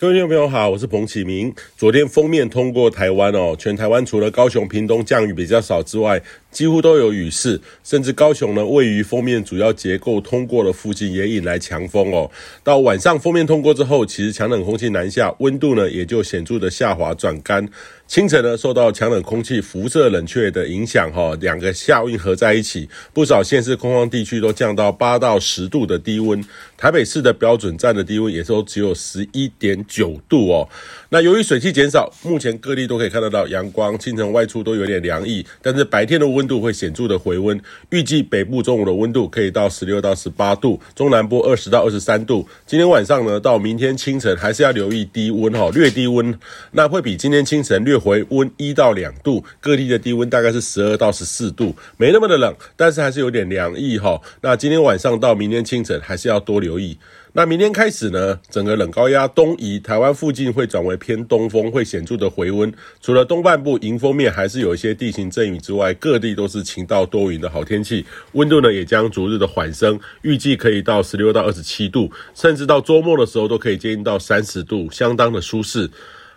各位听众朋友好，我是彭启明。昨天封面通过台湾哦，全台湾除了高雄、屏东降雨比较少之外，几乎都有雨势，甚至高雄呢，位于锋面主要结构通过的附近，也引来强风哦。到晚上锋面通过之后，其实强冷空气南下，温度呢也就显著的下滑转干。清晨呢，受到强冷空气辐射冷却的影响，哈，两个下运合在一起，不少县市空旷地区都降到八到十度的低温。台北市的标准站的低温也都只有十一点九度哦。那由于水汽减少，目前各地都可以看得到阳光，清晨外出都有点凉意，但是白天的温温度会显著的回温。预计北部中午的温度可以到十六到十八度，中南部二十到二十三度。今天晚上呢，到明天清晨还是要留意低温哈，略低温，那会比今天清晨略回温一到两度，各地的低温大概是十二到十四度，没那么的冷，但是还是有点凉意哈。那今天晚上到明天清晨还是要多留意。那明天开始呢，整个冷高压东移，台湾附近会转为偏东风，会显著的回温。除了东半部迎风面还是有一些地形阵雨之外，各地都是晴到多云的好天气，温度呢也将逐日的缓升，预计可以到十六到二十七度，甚至到周末的时候都可以接近到三十度，相当的舒适。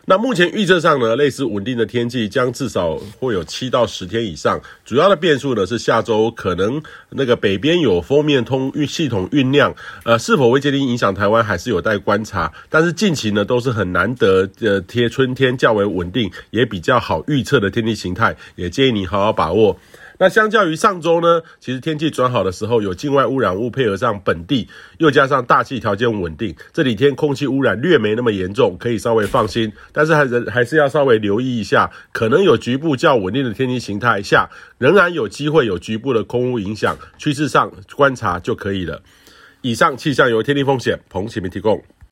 那目前预测上呢，类似稳定的天气将至少会有七到十天以上。主要的变数呢是下周可能那个北边有锋面通运系统酝酿，呃，是否会接近影响台湾还是有待观察。但是近期呢都是很难得的贴春天较为稳定，也比较好预测的天气形态，也建议你好好把握。那相较于上周呢，其实天气转好的时候，有境外污染物配合上本地，又加上大气条件稳定，这几天空气污染略没那么严重，可以稍微放心。但是还是还是要稍微留意一下，可能有局部较稳定的天气形态下，仍然有机会有局部的空污影响，趋势上观察就可以了。以上气象由天气风险彭启明提供。